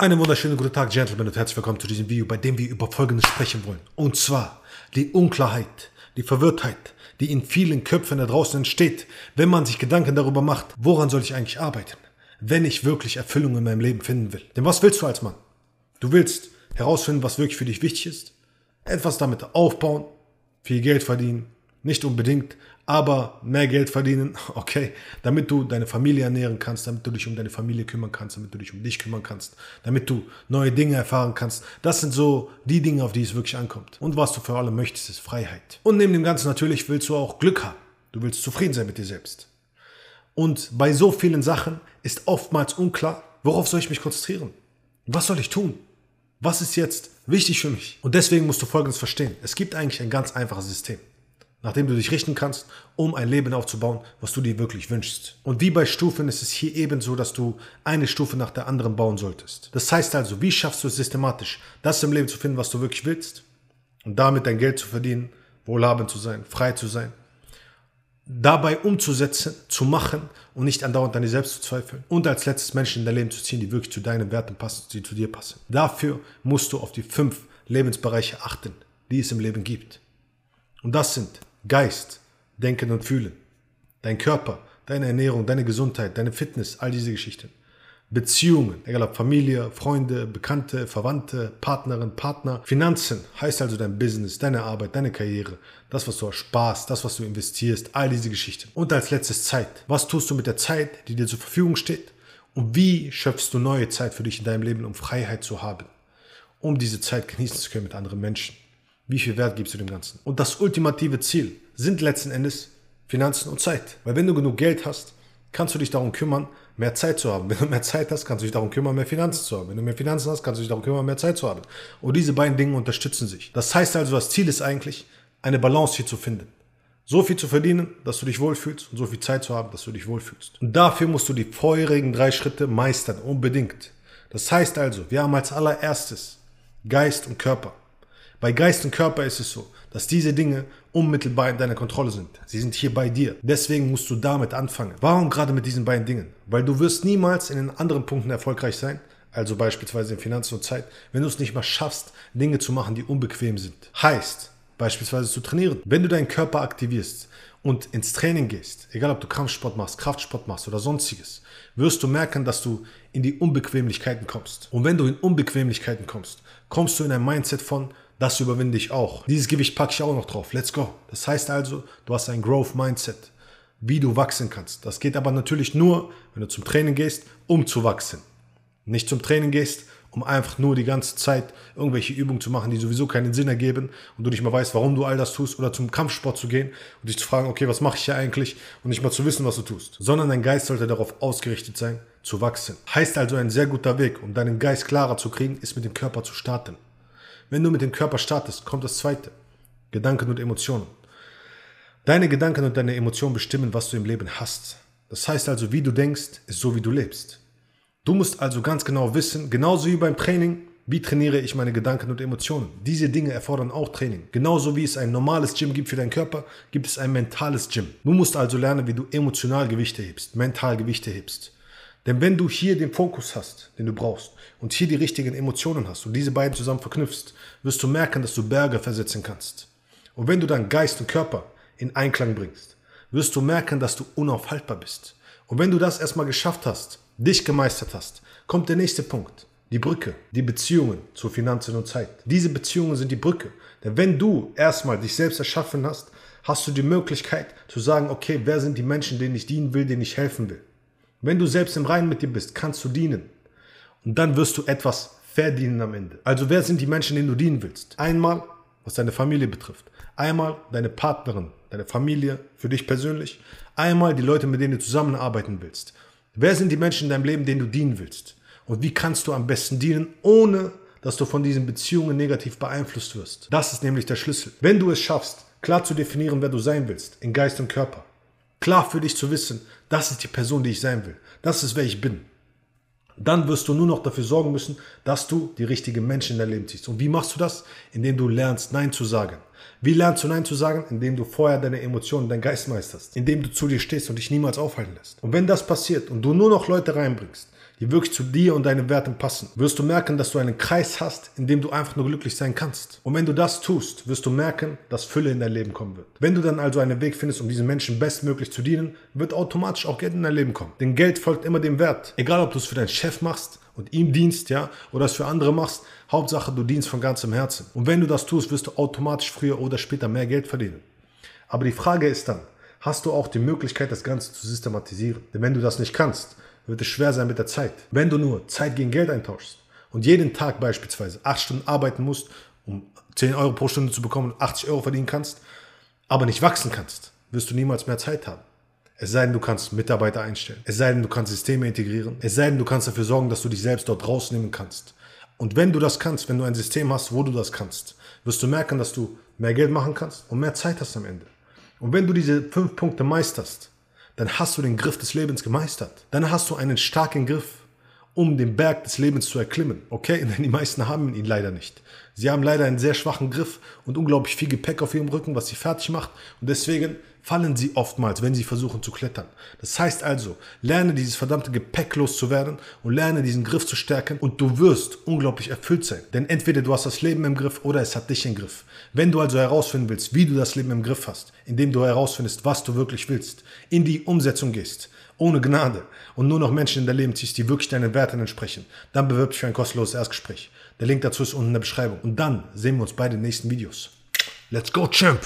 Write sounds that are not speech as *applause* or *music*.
Einen wunderschönen guten Tag, Gentlemen, und herzlich willkommen zu diesem Video, bei dem wir über Folgendes sprechen wollen. Und zwar die Unklarheit, die Verwirrtheit, die in vielen Köpfen da draußen entsteht, wenn man sich Gedanken darüber macht, woran soll ich eigentlich arbeiten, wenn ich wirklich Erfüllung in meinem Leben finden will. Denn was willst du als Mann? Du willst herausfinden, was wirklich für dich wichtig ist, etwas damit aufbauen, viel Geld verdienen, nicht unbedingt, aber mehr Geld verdienen, *laughs* okay, damit du deine Familie ernähren kannst, damit du dich um deine Familie kümmern kannst, damit du dich um dich kümmern kannst, damit du neue Dinge erfahren kannst. Das sind so die Dinge, auf die es wirklich ankommt. Und was du für alle möchtest, ist Freiheit. Und neben dem Ganzen natürlich willst du auch Glück haben. Du willst zufrieden sein mit dir selbst. Und bei so vielen Sachen ist oftmals unklar, worauf soll ich mich konzentrieren? Was soll ich tun? Was ist jetzt wichtig für mich? Und deswegen musst du Folgendes verstehen. Es gibt eigentlich ein ganz einfaches System nach dem du dich richten kannst, um ein Leben aufzubauen, was du dir wirklich wünschst. Und wie bei Stufen ist es hier ebenso, dass du eine Stufe nach der anderen bauen solltest. Das heißt also, wie schaffst du es systematisch, das im Leben zu finden, was du wirklich willst und damit dein Geld zu verdienen, wohlhabend zu sein, frei zu sein, dabei umzusetzen, zu machen und nicht andauernd an dir selbst zu zweifeln. Und als letztes Menschen in dein Leben zu ziehen, die wirklich zu deinen Werten passen, die zu dir passen. Dafür musst du auf die fünf Lebensbereiche achten, die es im Leben gibt. Und das sind Geist, Denken und Fühlen. Dein Körper, deine Ernährung, deine Gesundheit, deine Fitness, all diese Geschichten. Beziehungen, egal ob Familie, Freunde, Bekannte, Verwandte, Partnerin, Partner. Finanzen heißt also dein Business, deine Arbeit, deine Karriere, das, was du ersparst, das, was du investierst, all diese Geschichten. Und als letztes Zeit. Was tust du mit der Zeit, die dir zur Verfügung steht? Und wie schöpfst du neue Zeit für dich in deinem Leben, um Freiheit zu haben? Um diese Zeit genießen zu können mit anderen Menschen. Wie viel Wert gibst du dem Ganzen? Und das ultimative Ziel sind letzten Endes Finanzen und Zeit. Weil wenn du genug Geld hast, kannst du dich darum kümmern, mehr Zeit zu haben. *laughs* Wenn du mehr Zeit hast, kannst du dich darum kümmern, mehr Finanzen zu haben. Wenn du mehr Finanzen hast, kannst du dich darum kümmern, mehr Zeit zu haben. Und diese beiden Dinge unterstützen sich. Das heißt also, das Ziel ist eigentlich, eine Balance hier zu finden. So viel zu verdienen, dass du dich wohlfühlst und so viel Zeit zu haben, dass du dich wohlfühlst. Und dafür musst du die vorherigen drei Schritte meistern, unbedingt. Das heißt also, wir haben als allererstes Geist und Körper. Bei Geist und Körper ist es so, dass diese Dinge unmittelbar in deiner Kontrolle sind. Sie sind hier bei dir. Deswegen musst du damit anfangen. Warum gerade mit diesen beiden Dingen? Weil du wirst niemals in den anderen Punkten erfolgreich sein, also beispielsweise in Finanzen und Zeit, wenn du es nicht mal schaffst, Dinge zu machen, die unbequem sind. Heißt, beispielsweise zu trainieren. Wenn du deinen Körper aktivierst und ins Training gehst, egal ob du Kampfsport machst, Kraftsport machst oder sonstiges, wirst du merken, dass du in die Unbequemlichkeiten kommst. Und wenn du in Unbequemlichkeiten kommst, kommst du in ein Mindset von, das überwinde ich auch. Dieses Gewicht packe ich auch noch drauf. Let's go. Das heißt also, du hast ein Growth Mindset, wie du wachsen kannst. Das geht aber natürlich nur, wenn du zum Training gehst, um zu wachsen. Nicht zum Training gehst, um einfach nur die ganze Zeit irgendwelche Übungen zu machen, die sowieso keinen Sinn ergeben und du nicht mal weißt, warum du all das tust oder zum Kampfsport zu gehen und dich zu fragen, okay, was mache ich hier eigentlich und nicht mal zu wissen, was du tust. Sondern dein Geist sollte darauf ausgerichtet sein, zu wachsen. Heißt also ein sehr guter Weg, um deinen Geist klarer zu kriegen, ist mit dem Körper zu starten. Wenn du mit dem Körper startest, kommt das zweite. Gedanken und Emotionen. Deine Gedanken und deine Emotionen bestimmen, was du im Leben hast. Das heißt also, wie du denkst, ist so, wie du lebst. Du musst also ganz genau wissen, genauso wie beim Training, wie trainiere ich meine Gedanken und Emotionen. Diese Dinge erfordern auch Training. Genauso wie es ein normales Gym gibt für deinen Körper, gibt es ein mentales Gym. Du musst also lernen, wie du emotional Gewichte hebst, mental Gewichte hebst. Denn wenn du hier den Fokus hast, den du brauchst, und hier die richtigen Emotionen hast und diese beiden zusammen verknüpfst, wirst du merken, dass du Berge versetzen kannst. Und wenn du dann Geist und Körper in Einklang bringst, wirst du merken, dass du unaufhaltbar bist. Und wenn du das erstmal geschafft hast, dich gemeistert hast, kommt der nächste Punkt. Die Brücke, die Beziehungen zu Finanzen und Zeit. Diese Beziehungen sind die Brücke. Denn wenn du erstmal dich selbst erschaffen hast, hast du die Möglichkeit zu sagen, okay, wer sind die Menschen, denen ich dienen will, denen ich helfen will. Wenn du selbst im Reinen mit dir bist, kannst du dienen. Und dann wirst du etwas verdienen am Ende. Also wer sind die Menschen, denen du dienen willst? Einmal, was deine Familie betrifft. Einmal deine Partnerin, deine Familie, für dich persönlich. Einmal die Leute, mit denen du zusammenarbeiten willst. Wer sind die Menschen in deinem Leben, denen du dienen willst? Und wie kannst du am besten dienen, ohne dass du von diesen Beziehungen negativ beeinflusst wirst? Das ist nämlich der Schlüssel. Wenn du es schaffst, klar zu definieren, wer du sein willst, in Geist und Körper, klar für dich zu wissen, das ist die Person, die ich sein will. Das ist, wer ich bin. Dann wirst du nur noch dafür sorgen müssen, dass du die richtigen Menschen in dein Leben ziehst. Und wie machst du das? Indem du lernst, Nein zu sagen. Wie lernst du Nein zu sagen? Indem du vorher deine Emotionen, deinen Geist meisterst. Indem du zu dir stehst und dich niemals aufhalten lässt. Und wenn das passiert und du nur noch Leute reinbringst, die wirklich zu dir und deinen Werten passen, wirst du merken, dass du einen Kreis hast, in dem du einfach nur glücklich sein kannst. Und wenn du das tust, wirst du merken, dass Fülle in dein Leben kommen wird. Wenn du dann also einen Weg findest, um diesen Menschen bestmöglich zu dienen, wird automatisch auch Geld in dein Leben kommen. Denn Geld folgt immer dem Wert. Egal, ob du es für deinen Chef machst und ihm dienst, ja, oder es für andere machst, Hauptsache du dienst von ganzem Herzen. Und wenn du das tust, wirst du automatisch früher oder später mehr Geld verdienen. Aber die Frage ist dann, hast du auch die Möglichkeit, das Ganze zu systematisieren? Denn wenn du das nicht kannst, wird es schwer sein mit der Zeit. Wenn du nur Zeit gegen Geld eintauschst und jeden Tag beispielsweise acht Stunden arbeiten musst, um 10 Euro pro Stunde zu bekommen und 80 Euro verdienen kannst, aber nicht wachsen kannst, wirst du niemals mehr Zeit haben. Es sei denn, du kannst Mitarbeiter einstellen. Es sei denn, du kannst Systeme integrieren. Es sei denn, du kannst dafür sorgen, dass du dich selbst dort rausnehmen kannst. Und wenn du das kannst, wenn du ein System hast, wo du das kannst, wirst du merken, dass du mehr Geld machen kannst und mehr Zeit hast am Ende. Und wenn du diese fünf Punkte meisterst, dann hast du den Griff des Lebens gemeistert. Dann hast du einen starken Griff, um den Berg des Lebens zu erklimmen. Okay, *laughs* denn die meisten haben ihn leider nicht. Sie haben leider einen sehr schwachen Griff und unglaublich viel Gepäck auf ihrem Rücken, was sie fertig macht. Und deswegen fallen sie oftmals, wenn sie versuchen zu klettern. Das heißt also, lerne dieses verdammte Gepäck loszuwerden und lerne diesen Griff zu stärken und du wirst unglaublich erfüllt sein. Denn entweder du hast das Leben im Griff oder es hat dich im Griff. Wenn du also herausfinden willst, wie du das Leben im Griff hast, indem du herausfindest, was du wirklich willst, in die Umsetzung gehst, ohne Gnade und nur noch Menschen in dein Leben ziehst, die wirklich deinen Werten entsprechen, dann bewirb dich für ein kostenloses Erstgespräch. Der Link dazu ist unten in der Beschreibung. Und dann sehen wir uns bei den nächsten Videos. Let's go, Champ!